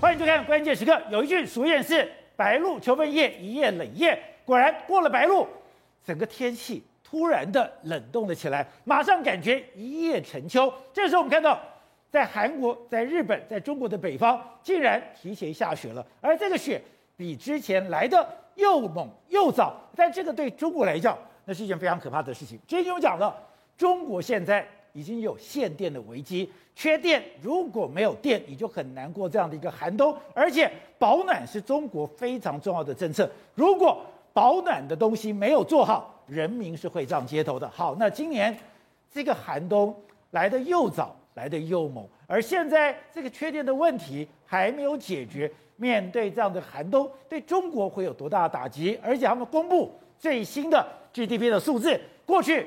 欢迎收看《关键时刻》。有一句俗谚是“白露秋分夜，一夜冷夜”。果然过了白露，整个天气突然的冷冻了起来，马上感觉一夜成秋。这时候我们看到，在韩国、在日本、在中国的北方，竟然提前下雪了，而这个雪比之前来的又猛又早。但这个对中国来讲，那是一件非常可怕的事情。之前我讲了，中国现在。已经有限电的危机，缺电，如果没有电，你就很难过这样的一个寒冬。而且保暖是中国非常重要的政策，如果保暖的东西没有做好，人民是会上街头的。好，那今年这个寒冬来得又早，来得又猛，而现在这个缺电的问题还没有解决，面对这样的寒冬，对中国会有多大的打击？而且他们公布最新的 GDP 的数字，过去。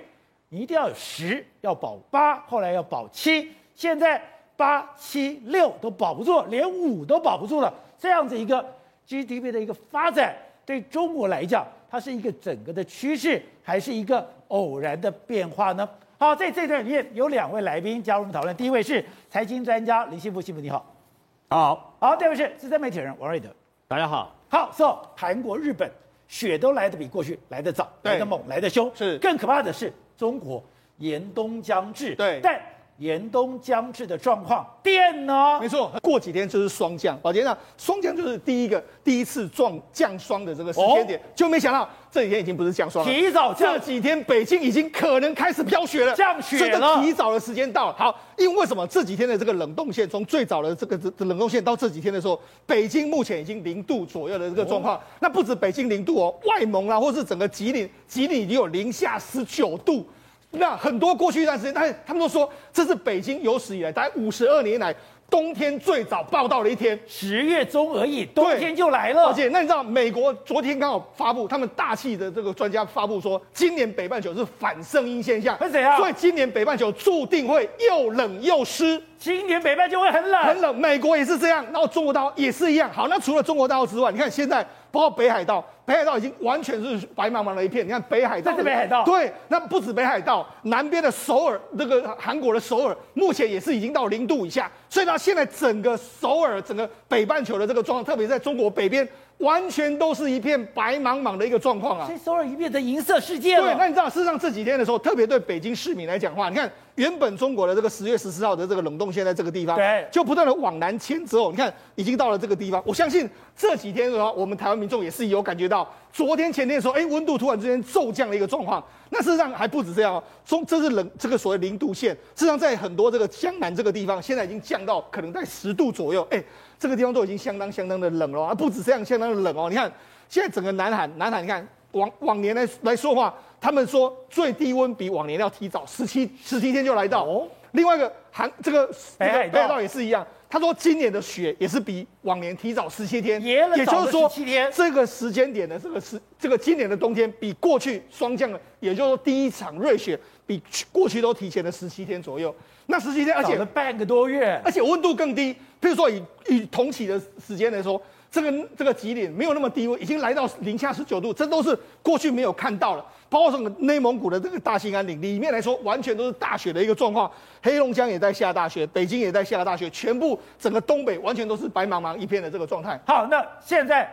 你一定要有十，要保八，后来要保七，现在八七六都保不住，连五都保不住了。这样子一个 GDP 的一个发展，对中国来讲，它是一个整个的趋势，还是一个偶然的变化呢？好，在这段里面有两位来宾加入我们讨论，第一位是财经专家林信福，信福你好，好，好，第二位是资深媒体人王瑞德，大家好，好，说韩国、日本雪都来得比过去来得早，来得猛，来得凶，是。更可怕的是。中国严冬将至，对，但严冬将至的状况，电呢？没错，过几天就是霜降。宝杰，呢霜降就是第一个第一次撞降霜的这个时间点，哦、就没想到这几天已经不是降霜了，提早降。这几天北京已经可能开始飘雪了，降雪了，提早的时间到了。好，因为为什么这几天的这个冷冻线，从最早的这个这冷冻线到这几天的时候，北京目前已经零度左右的这个状况。哦、那不止北京零度哦，外蒙啊，或是整个吉林，吉林已经有零下十九度。那很多过去一段时间，但是他们都说这是北京有史以来大概五十二年来冬天最早报道的一天，十月中而已，冬天就来了。而且那你知道，美国昨天刚好发布，他们大气的这个专家发布说，今年北半球是反圣婴现象，是怎样？所以今年北半球注定会又冷又湿，今年北半球会很冷，很冷。美国也是这样，然后中国大陆也是一样。好，那除了中国大陆之外，你看现在。包括北海道，北海道已经完全是白茫茫的一片。你看北海道，这是北海道。对，那不止北海道，南边的首尔，那个韩国的首尔，目前也是已经到零度以下。所以呢，现在整个首尔，整个北半球的这个状况，特别在中国北边，完全都是一片白茫茫的一个状况啊。所以首尔一变成银色世界。对，那你知道，事实上这几天的时候，特别对北京市民来讲的话，你看。原本中国的这个十月十四号的这个冷冻线在这个地方，对，就不断的往南迁之后，你看已经到了这个地方。我相信这几天的话，我们台湾民众也是有感觉到，昨天前天的时候，哎，温度突然之间骤降的一个状况。那事实上还不止这样哦，中这是冷这个所谓零度线，事实上在很多这个江南这个地方，现在已经降到可能在十度左右。哎，这个地方都已经相当相当的冷了，啊，不止这样，相当的冷哦。你看现在整个南韩，南韩你看往往年来来说话，他们说最低温比往年要提早十七十七天就来到。哦另外一个韩这个北海道也是一样，他说今年的雪也是比往年提早十七天，也就是说这个时间点的这个是这个今年的冬天比过去霜降了，也就是说第一场瑞雪比过去都提前了十七天左右。那十七天，而且了半个多月，而且温度更低。譬如说以以同期的时间来说。这个这个吉林没有那么低温，已经来到零下十九度，这都是过去没有看到的。包括什么内蒙古的这个大兴安岭里面来说，完全都是大雪的一个状况。黑龙江也在下大雪，北京也在下大雪，全部整个东北完全都是白茫茫一片的这个状态。好，那现在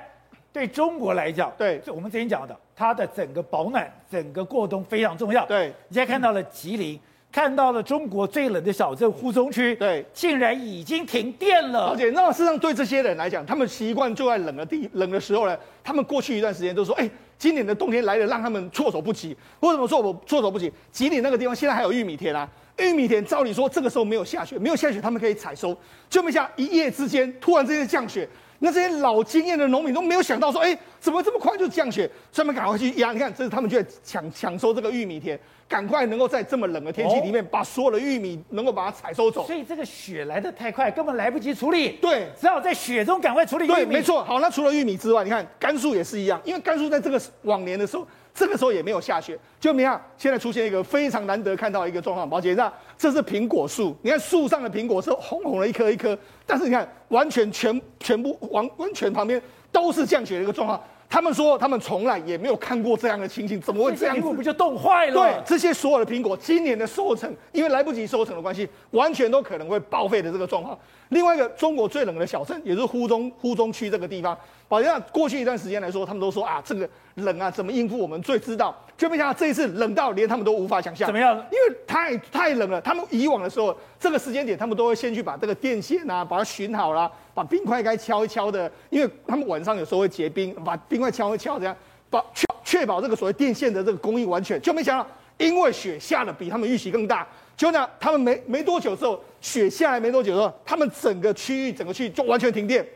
对中国来讲，对，就我们之前讲的，它的整个保暖、整个过冬非常重要。对，你现在看到了吉林。嗯看到了中国最冷的小镇呼中区，对，竟然已经停电了。而且，那事实上对这些人来讲，他们习惯就在冷的地冷的时候呢，他们过去一段时间都说，哎，今年的冬天来了，让他们措手不及。为什么说我措手不及？吉林那个地方现在还有玉米田啊，玉米田照理说这个时候没有下雪，没有下雪他们可以采收，就没想一夜之间突然之间降雪，那这些老经验的农民都没有想到说，哎，怎么这么快就降雪？专门赶快去压，你看这是他们就在抢抢收这个玉米田。赶快能够在这么冷的天气里面，把所有的玉米能够把它采收走。所以这个雪来的太快，根本来不及处理。对，只好在雪中赶快处理玉米。对，没错。好，那除了玉米之外，你看甘肃也是一样，因为甘肃在这个往年的时候，这个时候也没有下雪，就你看现在出现一个非常难得看到一个状况。宝姐，那这是苹果树，你看树上的苹果是红红的一颗一颗，但是你看完全全全部完完全旁边都是降雪的一个状况。他们说他们从来也没有看过这样的情形，怎么会这样子？不就冻坏了？对，这些所有的苹果今年的收成，因为来不及收成的关系，完全都可能会报废的这个状况。另外一个中国最冷的小镇，也是呼中呼中区这个地方，好像过去一段时间来说，他们都说啊，这个冷啊，怎么应付我们最知道。就没想到这一次冷到连他们都无法想象。怎么样？因为太太冷了。他们以往的时候，这个时间点，他们都会先去把这个电线啊，把它寻好了，把冰块该敲一敲的，因为他们晚上有时候会结冰，把冰块敲一敲，这样把确确保这个所谓电线的这个供应完全。就没想到，因为雪下的比他们预期更大。就那，他们没没多久之后，雪下来没多久之后，他们整个区域整个区域就完全停电，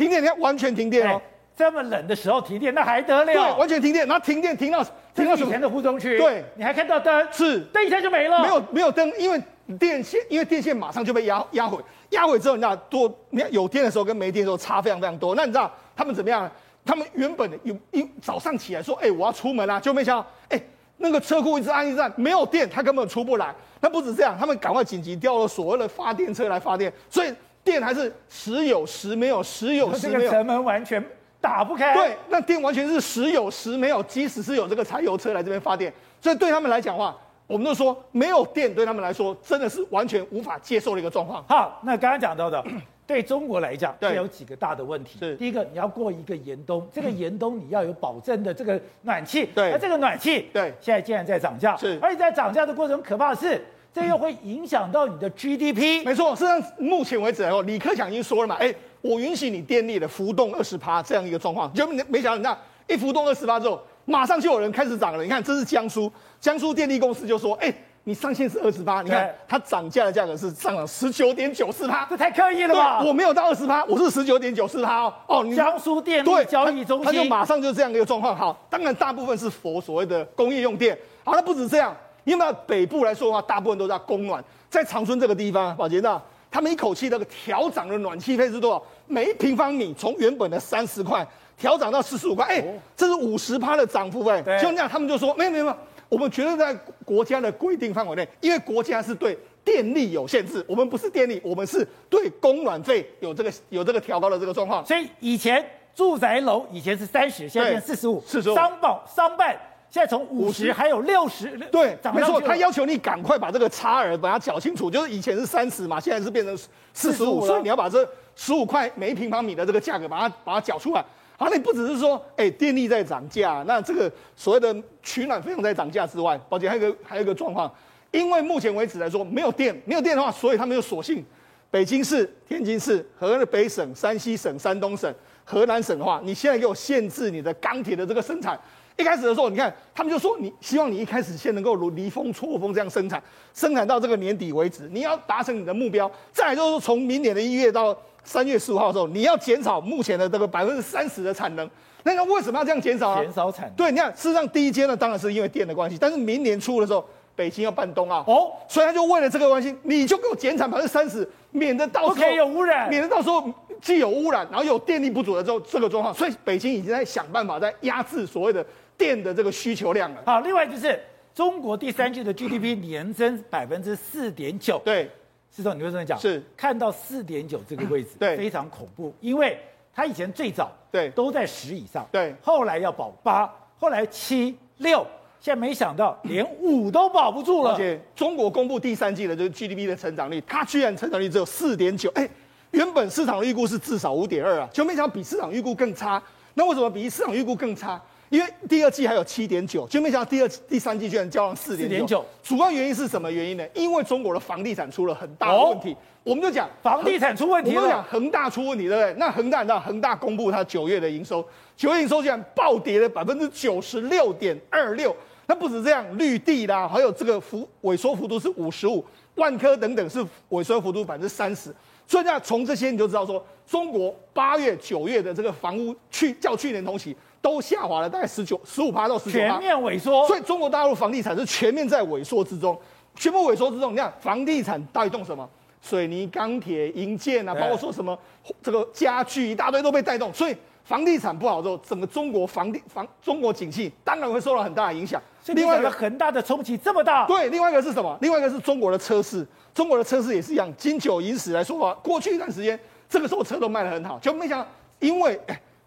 停电，你看完全停电哦、欸。这么冷的时候停电，那还得了？对，完全停电，然后停电停到停到以前的湖中区。对，你还看到灯？是，灯一下就没了。没有没有灯，因为电线，因为电线马上就被压压毁，压毁之后，你知道多，你看有电的时候跟没电的时候差非常非常多。那你知道他们怎么样？他们原本有一早上起来说，哎、欸，我要出门啊，就没想到，哎、欸。那个车库一直按一直按，没有电，他根本出不来。那不止这样，他们赶快紧急调了所谓的发电车来发电，所以电还是时有时没有，时有时没有。这个城门完全打不开。对，那电完全是时有时没有，即使是有这个柴油车来这边发电，所以对他们来讲的话，我们都说没有电对他们来说真的是完全无法接受的一个状况。好，那刚刚讲到的。对中国来讲，对，有几个大的问题。是第一个，你要过一个严冬，这个严冬你要有保证的这个暖气。对，那这个暖气，对，现在竟然在涨价。是，而且在涨价的过程，可怕的是，这又会影响到你的 GDP。没错，实际上目前为止哦，李克强已经说了嘛，哎，我允许你电力的浮动二十趴这样一个状况，就没没想到，你看一浮动二十趴之后，马上就有人开始涨了。你看，这是江苏，江苏电力公司就说，哎。你上限是二十八，你看它涨价的价格是上了十九点九四趴，这太刻意了吧？我没有到二十趴，我是十九点九四趴哦。哦，江苏电力交易中心，它就马上就这样一个状况。好，当然大部分是佛所谓的工业用电。好，那不止这样，因为北部来说的话，大部分都在供暖，在长春这个地方，宝杰那他们一口气那个调涨的暖气费是多少？每一平方米从原本的三十块调涨到四十五块，哎，这是五十趴的涨幅哎。就那样，他们就说没有没有没有。我们绝对在国家的规定范围内，因为国家是对电力有限制，我们不是电力，我们是对供暖费有这个有这个调高的这个状况。所以以前住宅楼以前是三十，现在变四十五，四十五。商保商办现在从五十还有六十，对，没错，他要求你赶快把这个差额把它缴清楚，就是以前是三十嘛，现在是变成四十五，所以你要把这十五块每一平方米的这个价格把它把它缴出来。好，你不只是说，哎、欸，电力在涨价，那这个所谓的取暖费用在涨价之外，而且还有一个还有一个状况，因为目前为止来说没有电，没有电的话，所以他们就索性北京市、天津市、河北省、山西省、山东省、河南省的话，你现在给我限制你的钢铁的这个生产。一开始的时候，你看他们就说，你希望你一开始先能够如离峰错峰这样生产，生产到这个年底为止，你要达成你的目标。再来就是从明年的一月到。三月十五号的时候，你要减少目前的这个 百分之三十的产能，那个为什么要这样减少啊？减少产能。对，你看，事实上第一阶呢，当然是因为电的关系，但是明年初的时候，北京要办冬奥哦，所以他就为了这个关系，你就给我减产百分之三十，免得到时候有污染，免得到时候既有污染，然后有电力不足的时候这个状况，所以北京已经在想办法在压制所谓的电的这个需求量了。好，另外就是中国第三季的 GDP 年增百分之四点九，对。是说你会这么讲？是看到四点九这个位置，对，非常恐怖，因为它以前最早对都在十以上，对，后来要保八，后来七六，现在没想到连五都保不住了。而且中国公布第三季的这个 GDP 的成长率，它居然成长率只有四点九，哎，原本市场预估是至少五点二啊，就没想到比市场预估更差。那为什么比市场预估更差？因为第二季还有七点九，就没想到第二、第三季居然交上四点九。主要原因是什么原因呢？因为中国的房地产出了很大的问题。哦、我们就讲房地产出问题了。我们讲恒大出问题，对不对？那恒大，你知道恒大公布它九月的营收，九月营收居然暴跌了百分之九十六点二六。那不止这样，绿地啦，还有这个幅萎缩幅度是五十五，万科等等是萎缩幅度百分之三十。所以那，从这些你就知道说，中国八月、九月的这个房屋去较去年同期。都下滑了，大概十九、十五趴到十九趴，全面萎缩。所以中国大陆房地产是全面在萎缩之中，全部萎缩之中。你看，房地产带动什么？水泥、钢铁、银建啊，包括说什么这个家具一大堆都被带动。所以房地产不好之后，整个中国房地房中国景气当然会受到很大的影响。另外一个很大的冲击这么大，对，另外一个是什么？另外一个是中国的车市，中国的车市也是一样。金九银十来说吧，过去一段时间这个时候车都卖得很好，就没想到因为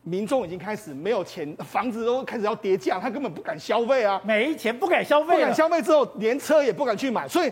民众已经开始没有钱，房子都开始要跌价，他根本不敢消费啊，没钱不敢消费，不敢消费之后，连车也不敢去买，所以，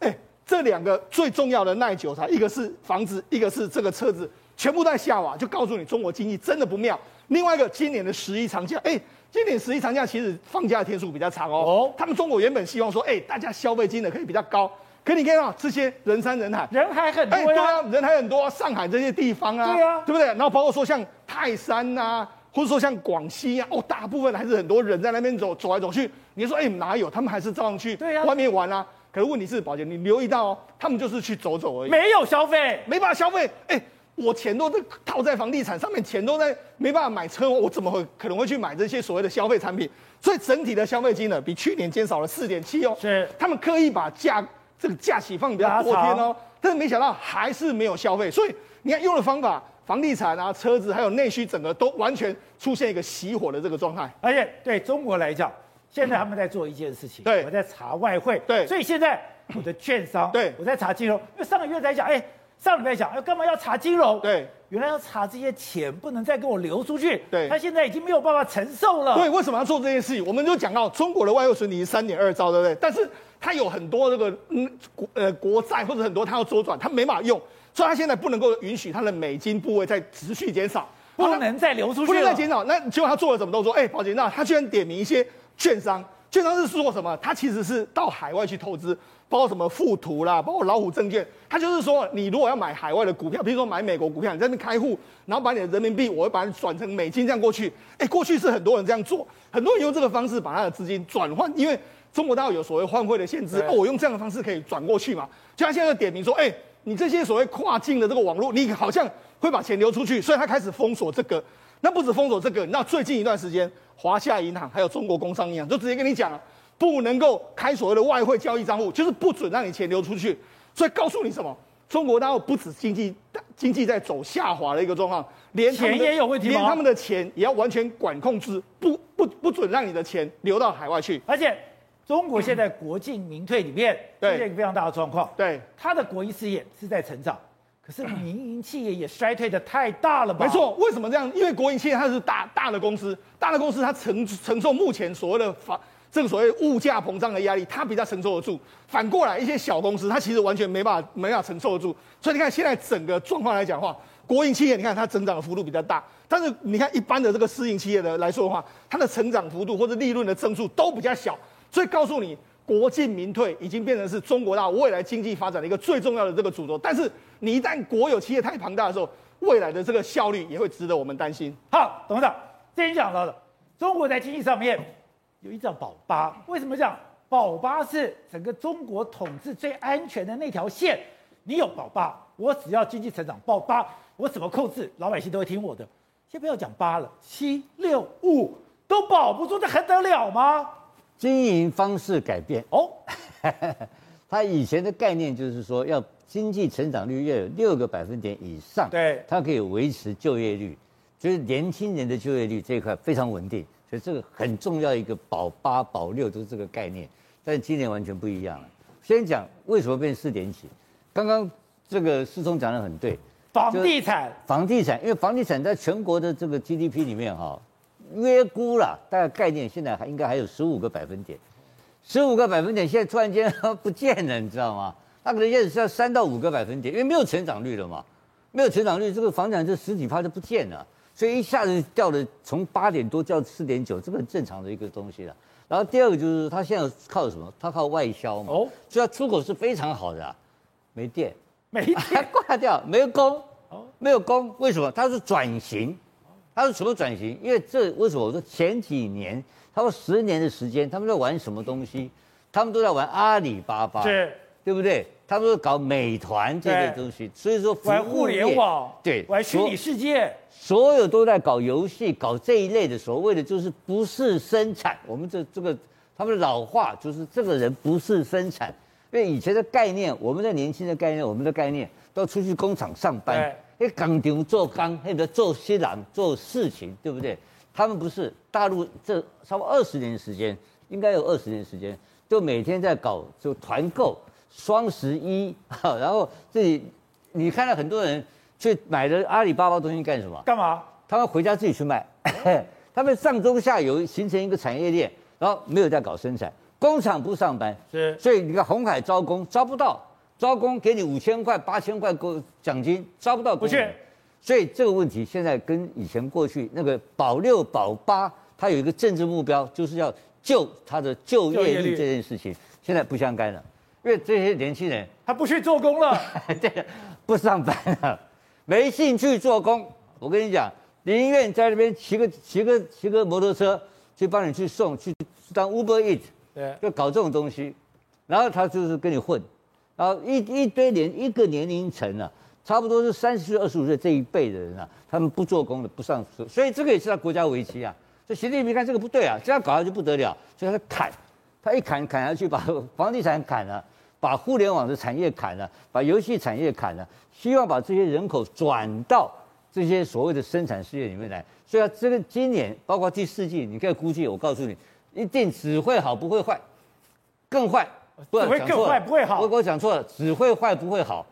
哎，这两个最重要的耐久材，一个是房子，一个是这个车子，全部在下滑，就告诉你中国经济真的不妙。另外一个，今年的十一长假，哎，今年十一长假其实放假的天数比较长哦，哦，他们中国原本希望说，哎，大家消费金额可以比较高。可你看到这些人山人海，人还很多呀、欸，对啊，人还很多、啊，上海这些地方啊，对啊，对不对？然后包括说像泰山呐、啊，或者说像广西啊，哦，大部分还是很多人在那边走走来走去。你说，哎、欸，哪有？他们还是照样去外面玩啊。啊可是问题是，宝姐，你留意到哦，他们就是去走走而已，没有消费，没办法消费。哎、欸，我钱都在套在房地产上面，钱都在没办法买车，我怎么会可能会去买这些所谓的消费产品？所以整体的消费金额比去年减少了四点七哦。是，他们刻意把价。这个假期放比较多天哦，但是没想到还是没有消费，所以你看用的方法，房地产啊、车子还有内需，整个都完全出现一个熄火的这个状态。而且对中国来讲，现在他们在做一件事情，对，我在查外汇，对，所以现在我的券商，对，我在查金融，因为上个月在讲，哎，上礼拜讲，哎，干嘛要查金融？对，原来要查这些钱不能再给我流出去，对，他现在已经没有办法承受了。对，为什么要做这件事情？我们就讲到中国的外汇存底是三点二兆，对不对？但是它有很多这个嗯国呃国债或者很多它要周转，它没办法用，所以它现在不能够允许它的美金部位在持续减少，不能再流出去，不能再减少。那结果他做了什么动作？哎，宝杰，那他居然点名一些券商，券商是说什么？他其实是到海外去投资，包括什么富途啦，包括老虎证券，他就是说，你如果要买海外的股票，比如说买美国股票，你在那边开户，然后把你的人民币，我会把你转成美金这样过去。哎，过去是很多人这样做，很多人用这个方式把他的资金转换，因为。中国大陆有所谓换汇的限制，哦，我用这样的方式可以转过去嘛？就他现在就点名说，哎、欸，你这些所谓跨境的这个网络，你好像会把钱流出去，所以他开始封锁这个。那不止封锁这个，那最近一段时间，华夏银行还有中国工商银行就直接跟你讲，不能够开所谓的外汇交易账户，就是不准让你钱流出去。所以告诉你什么？中国大陆不止经济经济在走下滑的一个状况，连钱也有问题，连他们的钱也要完全管控制，不不不准让你的钱流到海外去，而且。中国现在国进民退里面出现一个非常大的状况，对，它的国营事业是在成长，可是民营企业也衰退的太大了吧？没错，为什么这样？因为国营企业它是大大的公司，大的公司它承承受目前所谓的房这个所谓物价膨胀的压力，它比较承受得住。反过来，一些小公司它其实完全没办法没办法承受得住。所以你看现在整个状况来讲的话，国营企业你看它增长的幅度比较大，但是你看一般的这个私营企业的来说的话，它的成长幅度或者利润的增速都比较小。所以告诉你，国进民退已经变成是中国大未来经济发展的一个最重要的这个主轴。但是你一旦国有企业太庞大的时候，未来的这个效率也会值得我们担心。好，董事长，之前讲到的，中国在经济上面有一叫保八，为什么讲保八是整个中国统治最安全的那条线？你有保八，我只要经济成长保八，我怎么控制？老百姓都会听我的。先不要讲八了，七六五都保不住，这还得了吗？经营方式改变。哦，他以前的概念就是说，要经济成长率要有六个百分点以上，对，它可以维持就业率，就是年轻人的就业率这一块非常稳定，所以这个很重要一个保八保六都是这个概念，但是今年完全不一样了。先讲为什么变四点起，刚刚这个思聪讲的很对，房地产，房地产，因为房地产在全国的这个 GDP 里面哈。约估了，大概概念现在还应该还有十五个百分点，十五个百分点现在突然间 不见了，你知道吗？它可能现在是要三到五个百分点，因为没有成长率了嘛，没有成长率，这个房产这十几趴就不见了，所以一下子掉了从八点多掉四点九，这个很正常的一个东西了。然后第二个就是它现在靠什么？它靠外销嘛，哦，所以它出口是非常好的，没电，没电 挂掉，没有工，哦，没有工，为什么？它是转型。它是什么转型？因为这为什么我说前几年，他说十年的时间，他们在玩什么东西？他们都在玩阿里巴巴，是，对不对？他们都搞美团这些东西，所以说玩互联网，对，玩虚拟世界，所有都在搞游戏，搞这一类的，所谓的就是不是生产。我们这这个他们的老话就是这个人不是生产，因为以前的概念，我们的年轻的概念，我们的概念都出去工厂上班。哎，工厂做工，或者做西郎做事情，对不对？他们不是大陆这差不多二十年时间，应该有二十年时间，就每天在搞就团购双十一，然后自己你看到很多人去买的阿里巴巴东西干什么？干嘛？他们回家自己去卖，他们上中下游形成一个产业链，然后没有在搞生产，工厂不上班，是，所以你看红海招工招不到，招工给你五千块八千块工奖金，招不到工人，所以这个问题现在跟以前过去那个保六保八，它有一个政治目标，就是要救他的就业率。这件事情，现在不相干了，因为这些年轻人他不去做工了，对，不上班了，没兴趣做工。我跟你讲，宁愿在那边骑个骑个骑个摩托车去帮你去送去当 Uber Eat，对，就搞这种东西，然后他就是跟你混，然后一一堆年一个年龄层啊，差不多是三十岁二十五岁这一辈的人啊，他们不做工的不上车，所以这个也是他国家危机啊。所以习近平看这个不对啊，这样搞下去不得了，所以他砍，他一砍砍下去，把房地产砍了，把互联网的产业砍了，把游戏产业砍了，希望把这些人口转到。这些所谓的生产事业里面来，所以啊，这个今年包括第四季，你可以估计，我告诉你，一定只会好不会坏，更坏，不会更坏不会好。我我讲错了，只会坏不会好。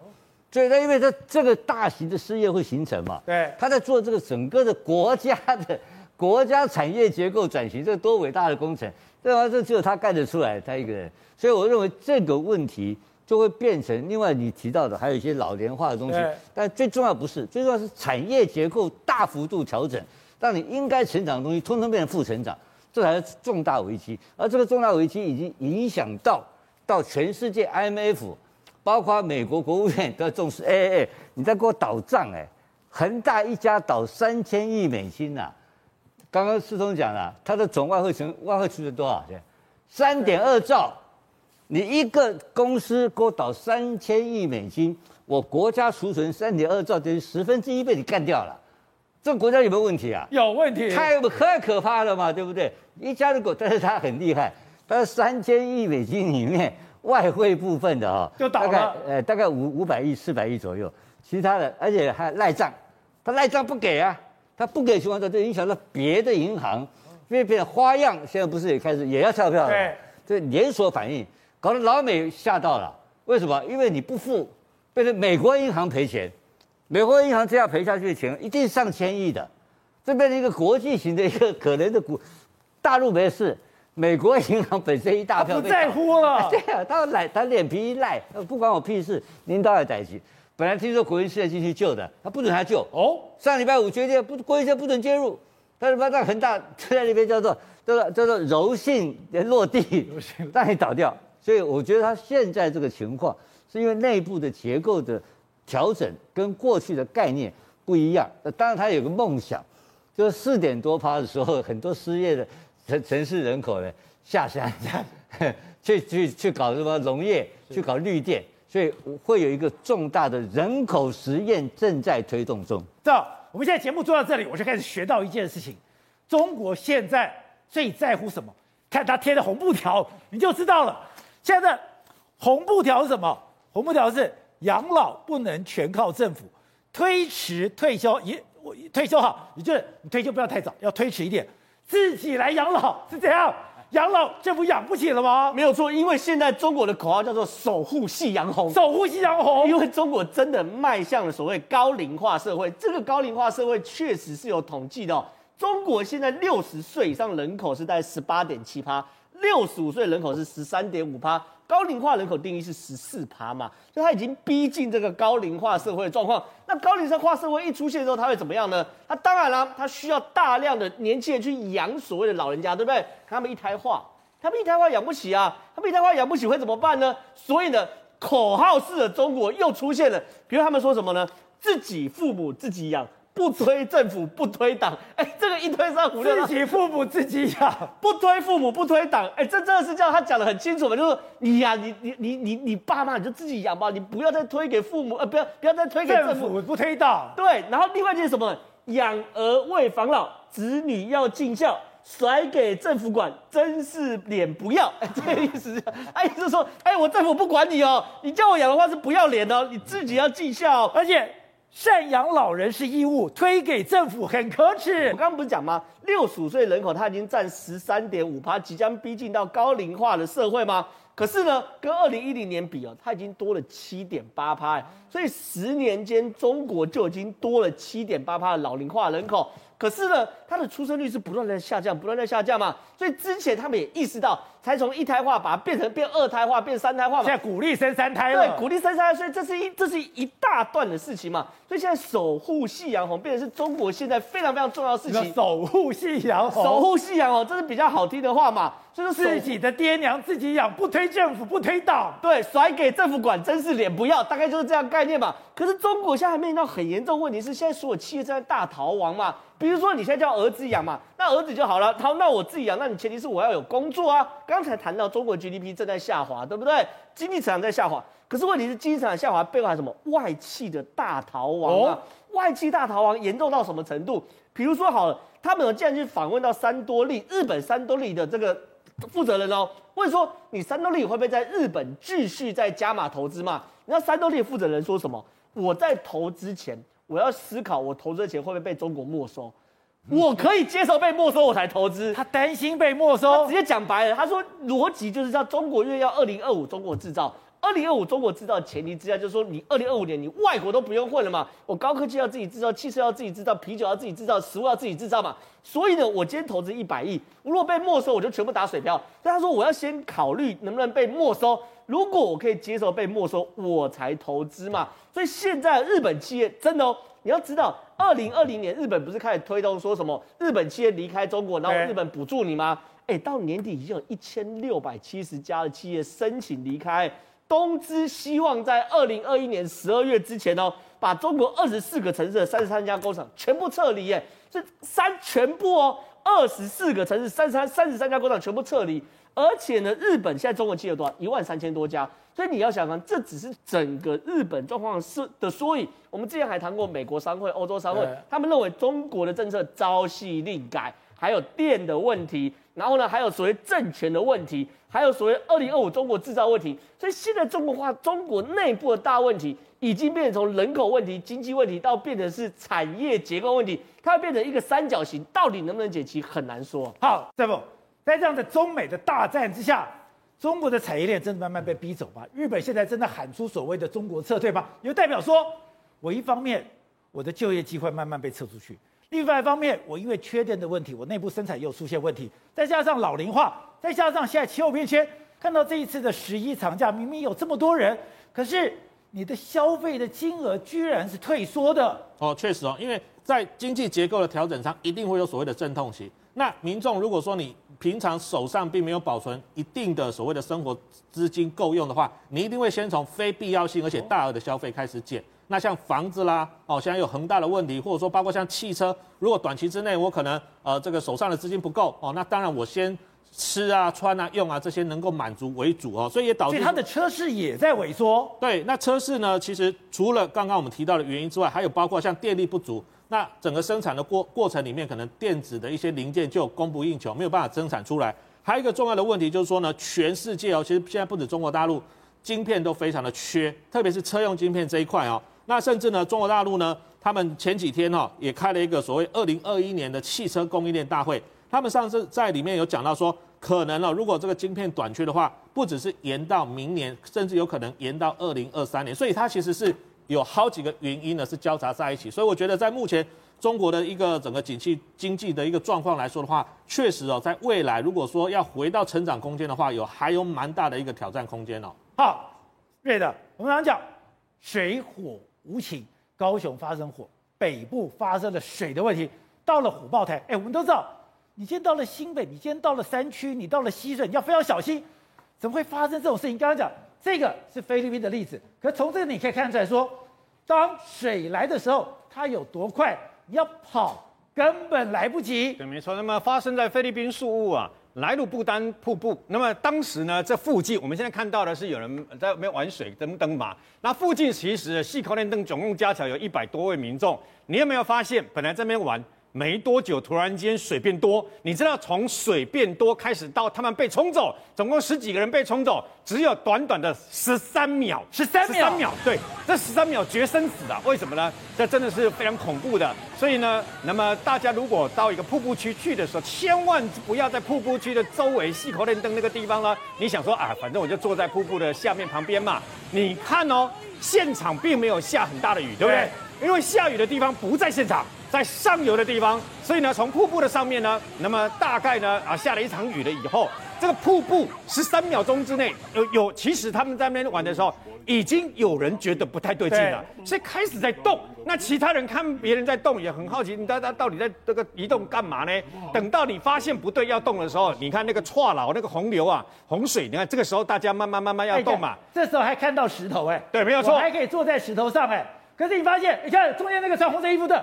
所以呢，因为它这个大型的事业会形成嘛，对，他在做这个整个的国家的国家产业结构转型，这多伟大的工程，对啊？这只有他干得出来，他一个人。所以我认为这个问题。就会变成另外你提到的，还有一些老年化的东西。但最重要不是，最重要是产业结构大幅度调整，让你应该成长的东西通通变成负成长，这才是重大危机。而这个重大危机已经影响到到全世界 IMF，包括美国国务院都要重视。哎哎哎，你在给我倒账哎，恒大一家倒三千亿美金呐、啊！刚刚世聪讲了，他的总外汇存外汇储存多少钱？三点二兆。你一个公司给我倒三千亿美金，我国家储存三点二兆，等于十分之一被你干掉了，这个国家有没有问题啊？有问题，太太可怕了嘛，对不对？一家的狗，但是它很厉害，它三千亿美金里面外汇部分的哈、哦，就大概呃大概五五百亿四百亿左右，其他的而且还赖账，他赖账不给啊，他不给情况下就影响到别的银行，因为变成花样，现在不是也开始也要跳票了，对，这连锁反应。搞得老美吓到了，为什么？因为你不付，变成美国银行赔钱，美国银行这样赔下去的钱一定上千亿的，这变成一个国际型的一个可能的股，大陆没事，美国银行本身一大票被，不在乎了，对啊，他赖，他脸皮一赖，不关我屁事，领导也逮急。本来听说国营事业进去救的，他不准他救哦，上礼拜五决定不，国营事业不准介入，但是把那恒大就在那边叫做叫做叫做柔性落地，让你倒掉。所以我觉得他现在这个情况，是因为内部的结构的调整跟过去的概念不一样。那当然他有个梦想，就是四点多趴的时候，很多失业的城城市人口呢下山，去去去搞什么农业，去搞绿电，所以会有一个重大的人口实验正在推动中。这我们现在节目做到这里，我就开始学到一件事情：中国现在最在乎什么？看他贴的红布条，你就知道了。现在红布条是什么？红布条是养老不能全靠政府，推迟退休也我退休好，你就是你退休不要太早，要推迟一点，自己来养老是这样，养老政府养不起了吗？没有错，因为现在中国的口号叫做守护夕阳红，守护夕阳红，因为中国真的迈向了所谓高龄化社会，这个高龄化社会确实是有统计的哦，中国现在六十岁以上人口是在十八点七趴。六十五岁人口是十三点五趴，高龄化人口定义是十四趴嘛，所以它已经逼近这个高龄化社会的状况。那高龄化社会一出现之后，它会怎么样呢？它当然了，它需要大量的年轻人去养所谓的老人家，对不对？他们一胎化，他们一胎化养不起啊，他们一胎化养不起会怎么办呢？所以呢，口号式的中国又出现了，比如他们说什么呢？自己父母自己养。不推政府，不推党，哎，这个一推三五六，自己父母自己养，不推父母，不推党，哎，这真的是这样，他讲的很清楚嘛，就是你呀、啊，你你你你你爸妈你就自己养吧，你不要再推给父母，呃，不要不要再推给政府，政府不推党。对，然后另外一件什么，养儿为防老，子女要尽孝，甩给政府管，真是脸不要，哎，这个意思是，哎，就是说，哎，我政府不管你哦，你叫我养的话是不要脸哦，你自己要尽孝，而且。赡养老人是义务，推给政府很可耻。我刚刚不是讲吗？六十五岁人口他已经占十三点五趴，即将逼近到高龄化的社会吗？可是呢，跟二零一零年比哦，它已经多了七点八趴，所以十年间中国就已经多了七点八趴的老龄化人口。可是呢，它的出生率是不断在下降，不断在下降嘛。所以之前他们也意识到，才从一胎化把它变成变二胎化，变三胎化嘛。现在鼓励生三胎了，对，鼓励生三胎，所以这是一这是一大段的事情嘛。所以现在守护夕阳红变成是中国现在非常非常重要的事情。守护夕阳红，守护夕阳红，这是比较好听的话嘛。就是自己的爹娘自己养，不推政府，不推党，对，甩给政府管，真是脸不要，大概就是这样概念吧。可是中国现在还面临到很严重的问题是，现在所有企业正在大逃亡嘛。比如说你现在叫儿子养嘛，那儿子就好了，好，那我自己养，那你前提是我要有工作啊。刚才谈到中国 GDP 正在下滑，对不对？经济成长在下滑，可是问题是经济成长下滑背后还有什么？外企的大逃亡啊！哦、外企大逃亡严重到什么程度？比如说好了，他们有竟然去访问到三多利，日本三多利的这个。负责人哦，问说你三多利会不会在日本继续再加码投资嘛？你知道三多利负责人说什么？我在投资前，我要思考我投资的钱会不会被中国没收，我可以接受被没收，我才投资。他担心被没收，直接讲白了，他说逻辑就是叫中国因为要二零二五中国制造。二零二五中国制造的前提之下，就是说你二零二五年你外国都不用混了嘛，我高科技要自己制造，汽车要自己制造，啤酒要自己制造，食物要自己制造嘛。所以呢，我今天投资一百亿，如果被没收，我就全部打水漂。但他说我要先考虑能不能被没收，如果我可以接受被没收，我才投资嘛。所以现在日本企业真的哦，你要知道，二零二零年日本不是开始推动说什么日本企业离开中国，然后日本补助你吗？哎，到年底已经有一千六百七十家的企业申请离开。东芝希望在二零二一年十二月之前哦，把中国二十四个城市的三十三家工厂全部撤离耶，这三全部哦，二十四个城市三十三三十三家工厂全部撤离，而且呢，日本现在中国企业多少？一万三千多家，所以你要想看，这只是整个日本状况是的缩影。我们之前还谈过美国商会、欧洲商会，他们认为中国的政策朝夕令改，还有电的问题。然后呢，还有所谓政权的问题，还有所谓二零二五中国制造问题，所以现在中国化中国内部的大问题，已经变成从人口问题、经济问题，到变成是产业结构问题，它会变成一个三角形，到底能不能解其很难说。好，再不，在这样的中美的大战之下，中国的产业链真的慢慢被逼走吗？日本现在真的喊出所谓的中国撤退吗？有代表说，我一方面我的就业机会慢慢被撤出去。另外一方面，我因为缺电的问题，我内部生产又出现问题，再加上老龄化，再加上现在气候变迁，看到这一次的十一长假，明明有这么多人，可是你的消费的金额居然是退缩的。哦，确实哦，因为在经济结构的调整上，一定会有所谓的阵痛期。那民众如果说你平常手上并没有保存一定的所谓的生活资金够用的话，你一定会先从非必要性而且大额的消费开始减。那像房子啦，哦，现在有恒大的问题，或者说包括像汽车，如果短期之内我可能呃这个手上的资金不够哦，那当然我先吃啊、穿啊、用啊这些能够满足为主哦，所以也导致它的车市也在萎缩。对，那车市呢，其实除了刚刚我们提到的原因之外，还有包括像电力不足，那整个生产的过过程里面，可能电子的一些零件就供不应求，没有办法生产出来。还有一个重要的问题就是说呢，全世界哦，其实现在不止中国大陆，晶片都非常的缺，特别是车用晶片这一块哦。那甚至呢，中国大陆呢，他们前几天哦也开了一个所谓二零二一年的汽车供应链大会。他们上次在里面有讲到说，可能呢，如果这个晶片短缺的话，不只是延到明年，甚至有可能延到二零二三年。所以它其实是有好几个原因呢，是交杂在一起。所以我觉得在目前中国的一个整个景气经济的一个状况来说的话，确实哦，在未来如果说要回到成长空间的话，有还有蛮大的一个挑战空间哦。好，瑞德，我们常讲水火。无情，高雄发生火，北部发生了水的问题，到了虎豹台，哎，我们都知道，你今天到了新北，你今天到了山区，你到了溪水，你要非常小心，怎么会发生这种事情？刚刚讲这个是菲律宾的例子，可从这个你可以看出来说，当水来的时候，它有多快，你要跑根本来不及。对，没错。那么发生在菲律宾宿雾啊。莱鲁布丹瀑布，那么当时呢，这附近我们现在看到的是有人在那边玩水灯灯嘛。那附近其实细口链灯总共加起来有一百多位民众。你有没有发现，本来这边玩，没多久，突然间水变多。你知道从水变多开始到他们被冲走，总共十几个人被冲走，只有短短的十三秒，十三秒，十三秒，对，这十三秒决生死的，为什么呢？这真的是非常恐怖的。所以呢，那么大家如果到一个瀑布区去的时候，千万不要在瀑布区的周围细口练灯那个地方呢。你想说啊，反正我就坐在瀑布的下面旁边嘛。你看哦，现场并没有下很大的雨，对不对？对，因为下雨的地方不在现场。在上游的地方，所以呢，从瀑布的上面呢，那么大概呢，啊，下了一场雨了以后，这个瀑布十三秒钟之内有有，其实他们在那边玩的时候，已经有人觉得不太对劲了，所以开始在动。那其他人看别人在动也很好奇，你他他到底在这个移动干嘛呢？等到你发现不对要动的时候，你看那个错老那个洪流啊，洪水，你看这个时候大家慢慢慢慢要动嘛，这时候还看到石头哎，对，没有错，还可以坐在石头上哎，可是你发现，你看中间那个穿红色衣服的。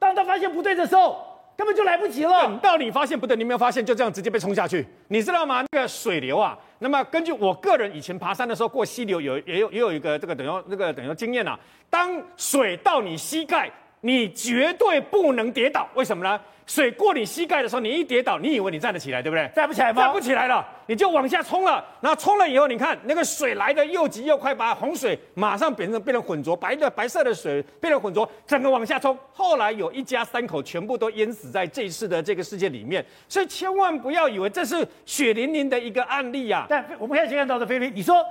当他发现不对的时候，根本就来不及了。等到你发现不对，你没有发现，就这样直接被冲下去，你知道吗？那个水流啊，那么根据我个人以前爬山的时候过溪流有也有也有一个这个等于那个等于经验啊，当水到你膝盖，你绝对不能跌倒，为什么呢？水过你膝盖的时候，你一跌倒，你以为你站得起来，对不对？站不起来吗？站不起来了，你就往下冲了。然后冲了以后，你看那个水来的又急又快，把洪水马上变成变成浑浊，白的白色的水变成浑浊，整个往下冲。后来有一家三口全部都淹死在这一次的这个事件里面。所以千万不要以为这是血淋淋的一个案例啊！但我们现在看到的菲律宾，你说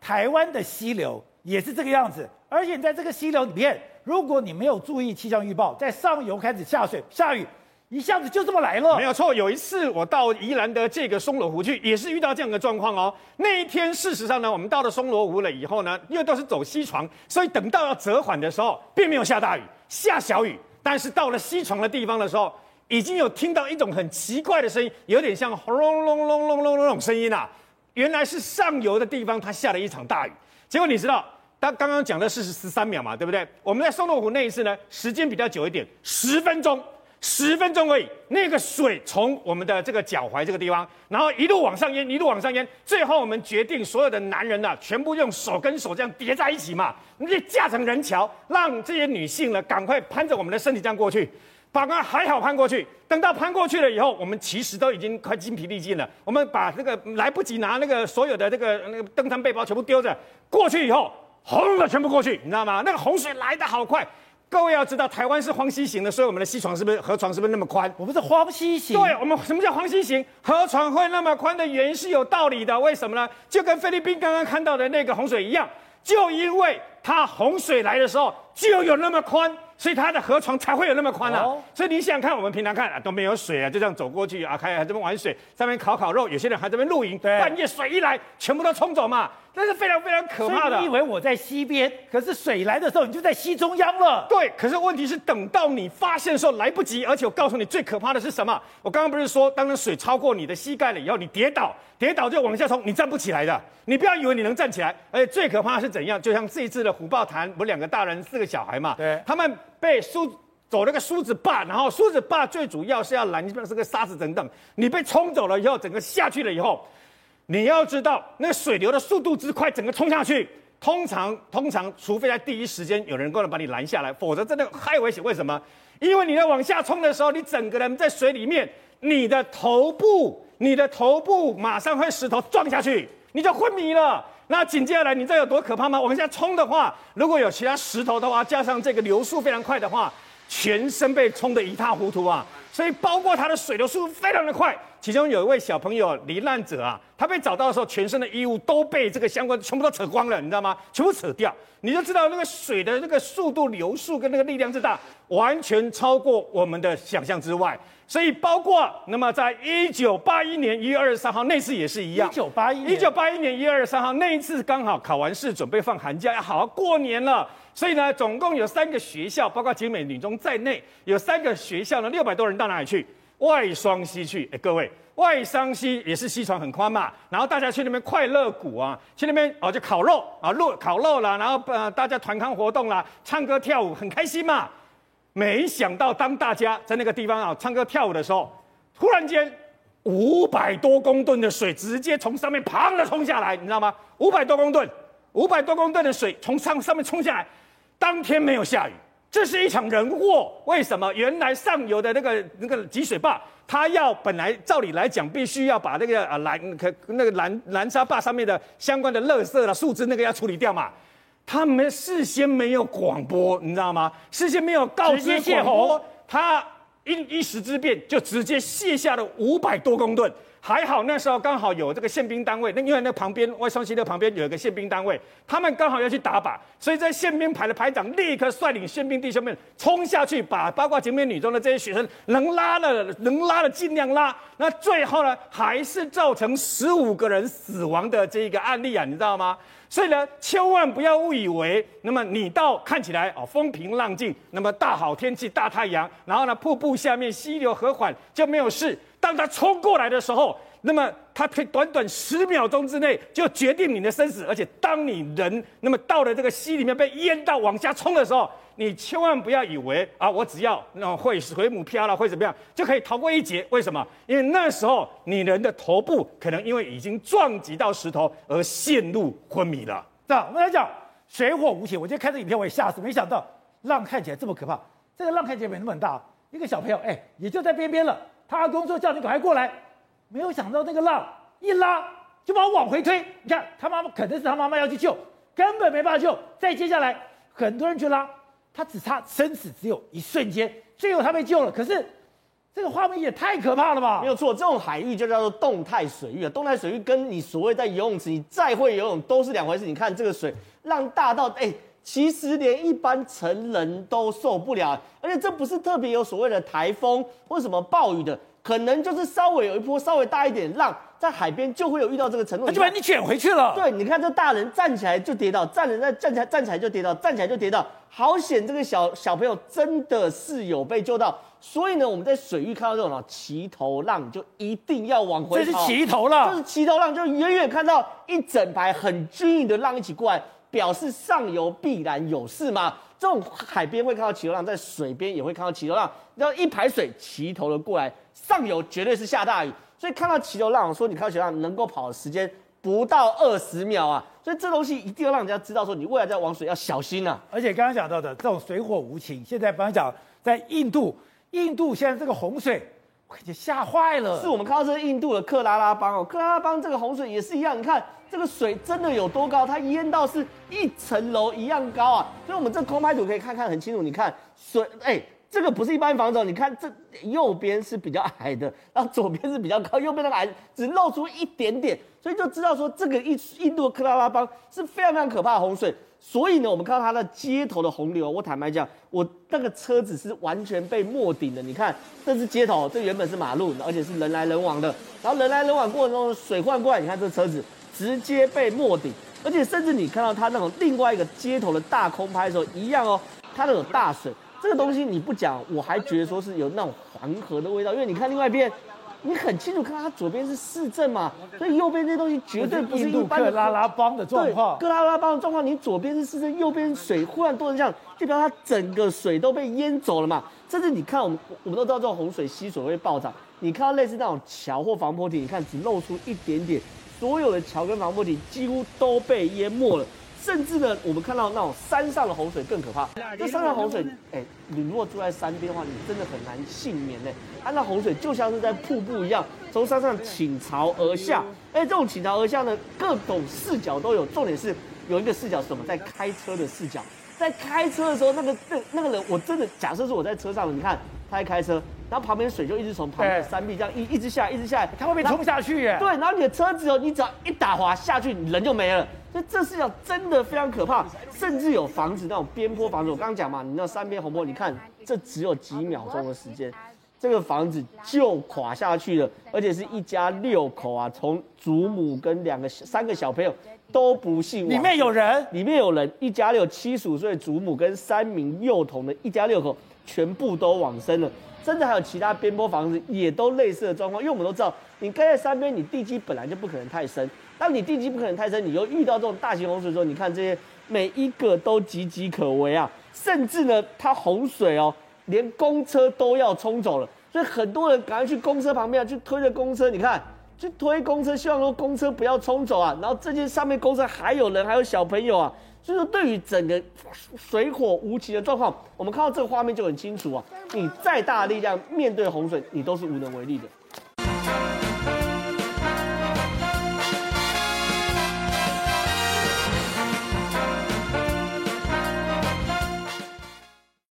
台湾的溪流也是这个样子，而且你在这个溪流里面，如果你没有注意气象预报，在上游开始下水下雨。一下子就这么来了，没有错。有一次我到宜兰的这个松罗湖去，也是遇到这样的状况哦。那一天，事实上呢，我们到了松罗湖了以后呢，因为都是走西床，所以等到要折返的时候，并没有下大雨，下小雨。但是到了西床的地方的时候，已经有听到一种很奇怪的声音，有点像轰隆隆隆隆隆那种声音啊。原来是上游的地方，它下了一场大雨。结果你知道，他刚刚讲的是十三秒嘛，对不对？我们在松露湖那一次呢，时间比较久一点，十分钟。十分钟而已，那个水从我们的这个脚踝这个地方，然后一路往上淹，一路往上淹，最后我们决定所有的男人呢、全部用手跟手这样叠在一起嘛，你架成人桥，让这些女性呢赶快攀着我们的身体这样过去，把它还好攀过去。等到攀过去了以后，我们其实都已经快筋疲力尽了，我们把这个来不及拿那个所有的这个那个登山背包全部丢着，过去以后，轰的全部过去，你知道吗？那个洪水来的好快。各位要知道，台湾是荒溪型的，所以我们的溪床是不是河床是不是那么宽？我们是荒溪型。对，我们什么叫荒溪型？河床会那么宽的原因是有道理的，为什么呢？就跟菲律宾刚刚看到的那个洪水一样，就因为它洪水来的时候就有那么宽。所以它的河床才会有那么宽啊！所以你想想看，我们平常看啊都没有水啊，就这样走过去啊，开还这边玩水，上面烤烤肉，有些人还这边露营，半夜水一来，全部都冲走嘛，那是非常非常可怕的。你以为我在西边，可是水来的时候，你就在西中央了。对，可是问题是等到你发现的时候来不及，而且我告诉你最可怕的是什么？我刚刚不是说，当那水超过你的膝盖了以后，你跌倒，跌倒就往下冲，你站不起来的。你不要以为你能站起来，而且最可怕的是怎样？就像这一次的虎豹潭，我两个大人四个小孩嘛，对，他们。被梳走那个梳子坝，然后梳子坝最主要是要拦这个沙子等等。你被冲走了以后，整个下去了以后，你要知道那个水流的速度之快，整个冲下去，通常通常，除非在第一时间有人过来把你拦下来，否则真的太危险。为什么？因为你在往下冲的时候，你整个人在水里面，你的头部，你的头部马上会石头撞下去，你就昏迷了。那紧接下来，你知道有多可怕吗？往下冲的话，如果有其他石头的话，加上这个流速非常快的话，全身被冲得一塌糊涂啊！所以，包括它的水流速度非常的快。其中有一位小朋友罹难者啊，他被找到的时候，全身的衣物都被这个相关全部都扯光了，你知道吗？全部扯掉，你就知道那个水的那个速度、流速跟那个力量之大，完全超过我们的想象之外。所以，包括那么在一九八一年一月二十三号那次也是一样。一九八一，一九八一年一月二十三号那一次刚好考完试，准备放寒假，要好好过年了。所以呢，总共有三个学校，包括景美女中在内，有三个学校呢，六百多人到哪里去？外双溪去，哎，各位，外双溪也是溪床很宽嘛，然后大家去那边快乐谷啊，去那边哦就烤肉啊，肉烤肉啦，然后呃大家团康活动啦，唱歌跳舞很开心嘛。没想到当大家在那个地方啊唱歌跳舞的时候，突然间五百多公吨的水直接从上面砰的冲下来，你知道吗？五百多公吨，五百多公吨的水从上上面冲下来，当天没有下雨。这是一场人祸。为什么？原来上游的那个那个集水坝，它要本来照理来讲，必须要把那个啊拦可那个拦拦沙坝上面的相关的垃圾啦、树枝那个要处理掉嘛。他们事先没有广播，你知道吗？事先没有告知广播，他一一时之变就直接卸下了五百多公吨。还好那时候刚好有这个宪兵单位，那因为那旁边外双溪的旁边有一个宪兵单位，他们刚好要去打靶，所以在宪兵排的排长立刻率领宪兵弟兄们冲下去，把包括前面女中的这些学生能拉的能拉的尽量拉。那最后呢，还是造成十五个人死亡的这一个案例啊，你知道吗？所以呢，千万不要误以为，那么你到看起来哦风平浪静，那么大好天气大太阳，然后呢瀑布下面溪流和缓就没有事。当他冲过来的时候，那么他可以短短十秒钟之内就决定你的生死，而且当你人那么到了这个溪里面被淹到往下冲的时候，你千万不要以为啊，我只要那会水母漂了会怎么样就可以逃过一劫？为什么？因为那时候你人的头部可能因为已经撞击到石头而陷入昏迷了。这样我们来讲水火无情。我今天看这影片我也吓死，没想到浪看起来这么可怕。这个浪看起来没那么大，一个小朋友哎也就在边边了。他阿公说叫你赶快过来，没有想到那个浪一拉就把我往回推。你看他妈妈可能是他妈妈要去救，根本没办法救。再接下来很多人去拉，他只差生死只有一瞬间，最后他被救了。可是这个画面也太可怕了吧？没有错，这种海域就叫做动态水域啊。动态水域跟你所谓在游泳池，你再会游泳都是两回事。你看这个水浪大到哎，其实连一般成人都受不了。而且这不是特别有所谓的台风或什么暴雨的，可能就是稍微有一波稍微大一点浪，在海边就会有遇到这个程度，他就把你卷回去了。对，你看这大人站起来就跌倒，站人再站起来站起来就跌倒，站起来就跌倒，好险！这个小小朋友真的是有被救到。所以呢，我们在水域看到这种齐头浪，就一定要往回跑。这是齐头浪，就是齐头浪，就远远看到一整排很均匀的浪一起过来，表示上游必然有事嘛？这种海边会看到齐头浪，在水边也会看到齐头浪。然后一排水齐头的过来，上游绝对是下大雨。所以看到骑流浪，说你看到齐头浪能够跑的时间不到二十秒啊。所以这东西一定要让人家知道，说你未来在玩水要小心啊。而且刚刚讲到的这种水火无情，现在刚刚讲在印度，印度现在这个洪水，我感觉吓坏了。是我们看到这是印度的克拉拉邦哦，克拉拉邦这个洪水也是一样，你看。这个水真的有多高？它淹到是一层楼一样高啊！所以，我们这空拍图可以看看很清楚。你看水，哎，这个不是一般房子。你看这右边是比较矮的，然后左边是比较高，右边那个矮只露出一点点，所以就知道说这个印印度克拉拉邦是非常非常可怕的洪水。所以呢，我们看到它的街头的洪流，我坦白讲，我那个车子是完全被没顶的。你看，这是街头，这原本是马路，而且是人来人往的。然后人来人往过程中，水灌过来，你看这车子。直接被没顶，而且甚至你看到它那种另外一个街头的大空拍的时候，一样哦，它那种大水，这个东西你不讲，我还觉得说是有那种黄河的味道，因为你看另外一边，你很清楚看到它左边是市政嘛，所以右边这些东西绝对不是一般的克拉拉邦的状况。克拉拉邦的状况，你左边是市政，右边水忽然多成这样，就表示它整个水都被淹走了嘛。甚至你看我们，我们都知道这种洪水溪水会暴涨，你看到类似那种桥或防波堤，你看只露出一点点。所有的桥跟防波堤几乎都被淹没了，甚至呢，我们看到那种山上的洪水更可怕。这山上洪水，哎，你如果住在山边的话，你真的很难幸免呢。它那洪水就像是在瀑布一样，从山上倾巢而下。哎，这种倾巢而下呢，各种视角都有。重点是有一个视角是什么？在开车的视角，在开车的时候，那个那那个人，我真的假设是我在车上，你看他在开车。然后旁边水就一直从旁边的山壁这样一一直下，一直下来，它会被冲下去耶。对，然后你的车子哦，你只要一打滑下去，你人就没了。所以这视角真的非常可怕，甚至有房子那种边坡房子，我刚刚讲嘛，你那三边红坡，你看这只有几秒钟的时间，这个房子就垮下去了，而且是一家六口啊，从祖母跟两个三个小朋友都不幸，里面有人，里面有人，一家六七十五岁祖母跟三名幼童的一家六口全部都往生了。甚至还有其他边坡房子也都类似的状况，因为我们都知道，你盖在山边，你地基本来就不可能太深。当你地基不可能太深，你又遇到这种大型洪水的时候，你看这些每一个都岌岌可危啊！甚至呢，它洪水哦，连公车都要冲走了，所以很多人赶快去公车旁边啊去推着公车，你看，去推公车，希望说公车不要冲走啊。然后这些上面公车还有人，还有小朋友啊，所以说，对于整个水火无情的状况，我们看到这个画面就很清楚啊。你再大的力量面对洪水，你都是无能为力的。